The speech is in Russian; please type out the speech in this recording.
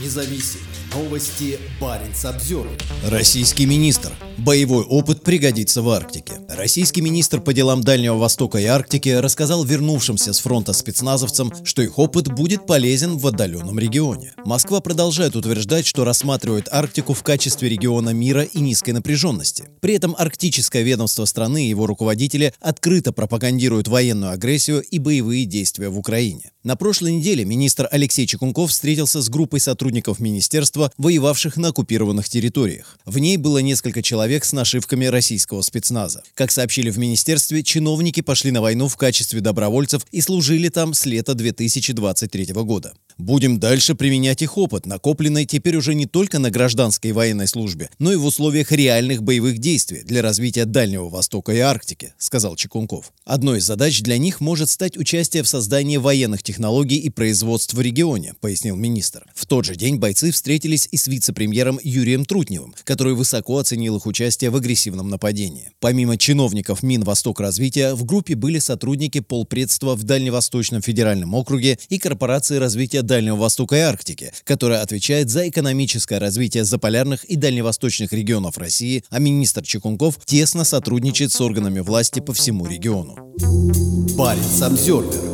независимые новости Баренц обзор. Российский министр. Боевой опыт пригодится в Арктике. Российский министр по делам Дальнего Востока и Арктики рассказал вернувшимся с фронта спецназовцам, что их опыт будет полезен в отдаленном регионе. Москва продолжает утверждать, что рассматривает Арктику в качестве региона мира и низкой напряженности. При этом арктическое ведомство страны и его руководители открыто пропагандируют военную агрессию и боевые действия в Украине. На прошлой неделе министр Алексей Чекунков встретился с группой сотрудников министерства, воевавших на оккупированных территориях. В ней было несколько человек с нашивками российского спецназа. Как сообщили в министерстве, чиновники пошли на войну в качестве добровольцев и служили там с лета 2023 года. Будем дальше применять их опыт, накопленный теперь уже не только на гражданской военной службе, но и в условиях реальных боевых действий для развития Дальнего Востока и Арктики, сказал Чекунков. Одной из задач для них может стать участие в создании военных технологий и производств в регионе, пояснил министр. В тот же день бойцы встретились и с вице-премьером Юрием Трутневым, который высоко оценил их участие в агрессивном нападении. Помимо чиновников Минвосток развития, в группе были сотрудники полпредства в Дальневосточном федеральном округе и корпорации развития Дальнего Востока и Арктики, которая отвечает за экономическое развитие заполярных и дальневосточных регионов России, а министр Чекунков тесно сотрудничает с органами власти по всему региону. Баренц обзервер